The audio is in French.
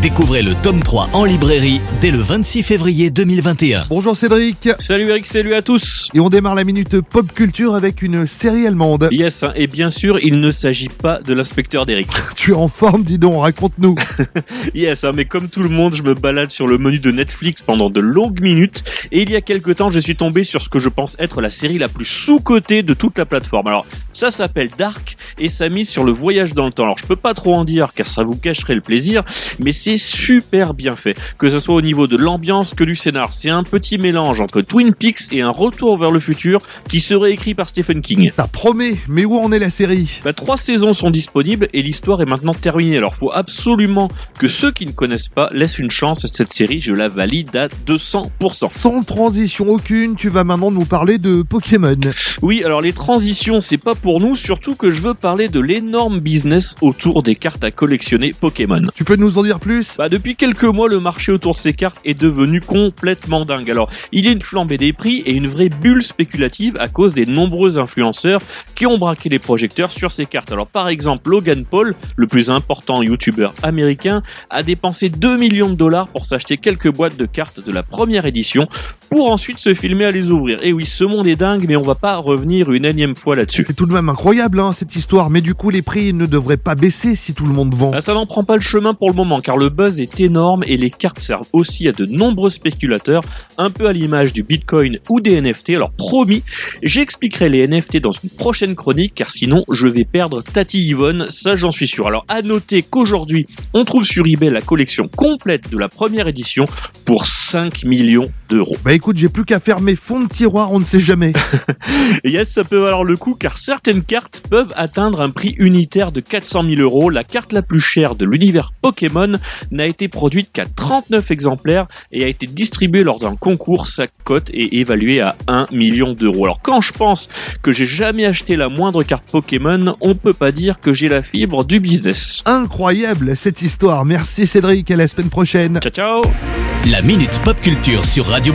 Découvrez le tome 3 en librairie dès le 26 février 2021. Bonjour Cédric Salut Eric, salut à tous Et on démarre la minute pop culture avec une série allemande. Yes, hein, et bien sûr, il ne s'agit pas de l'inspecteur d'Eric. Tu es en forme, dis donc, raconte-nous. yes, hein, mais comme tout le monde, je me balade sur le menu de Netflix pendant de longues minutes, et il y a quelques temps, je suis tombé sur ce que je pense être la série la plus sous-cotée de toute la plateforme. Alors, ça s'appelle Dark, et ça mise sur le voyage dans le temps. Alors, je peux pas trop en dire, car ça vous cacherait le plaisir, mais c'est super bien fait. Que ce soit au niveau de l'ambiance que du scénar. C'est un petit mélange entre Twin Peaks et un retour vers le futur qui serait écrit par Stephen King. Ça promet, mais où en est la série? Bah, trois saisons sont disponibles et l'histoire est maintenant terminée. Alors faut absolument que ceux qui ne connaissent pas laissent une chance à cette série. Je la valide à 200%. Sans transition aucune, tu vas maintenant nous parler de Pokémon. Oui, alors les transitions, c'est pas pour nous, surtout que je veux parler de l'énorme business autour des cartes à collectionner Pokémon. Tu peux nous en dire plus? Bah, depuis quelques mois, le marché autour de ces cartes est devenu complètement dingue. Alors, il y a une flambée des prix et une vraie bulle spéculative à cause des nombreux influenceurs qui ont braqué les projecteurs sur ces cartes. Alors, par exemple, Logan Paul, le plus important youtubeur américain, a dépensé 2 millions de dollars pour s'acheter quelques boîtes de cartes de la première édition pour ensuite se filmer à les ouvrir. Et oui, ce monde est dingue, mais on va pas revenir une énième fois là-dessus. C'est tout de même incroyable, hein, cette histoire. Mais du coup, les prix ne devraient pas baisser si tout le monde vend. Ah, ça n'en prend pas le chemin pour le moment, car le buzz est énorme et les cartes servent aussi à de nombreux spéculateurs, un peu à l'image du Bitcoin ou des NFT. Alors promis, j'expliquerai les NFT dans une prochaine chronique, car sinon je vais perdre Tati Yvonne, ça j'en suis sûr. Alors à noter qu'aujourd'hui, on trouve sur eBay la collection complète de la première édition pour 5 millions d'euros. Bah écoute, j'ai plus qu'à faire mes fonds de tiroir, on ne sait jamais. yes, ça peut valoir le coup car certaines cartes peuvent atteindre un prix unitaire de 400 000 euros. La carte la plus chère de l'univers Pokémon n'a été produite qu'à 39 exemplaires et a été distribuée lors d'un concours. Sa cote est évaluée à 1 million d'euros. Alors quand je pense que j'ai jamais acheté la moindre carte Pokémon, on peut pas dire que j'ai la fibre du business. Incroyable cette histoire. Merci Cédric, à la semaine prochaine. Ciao ciao La Minute Pop Culture sur Radio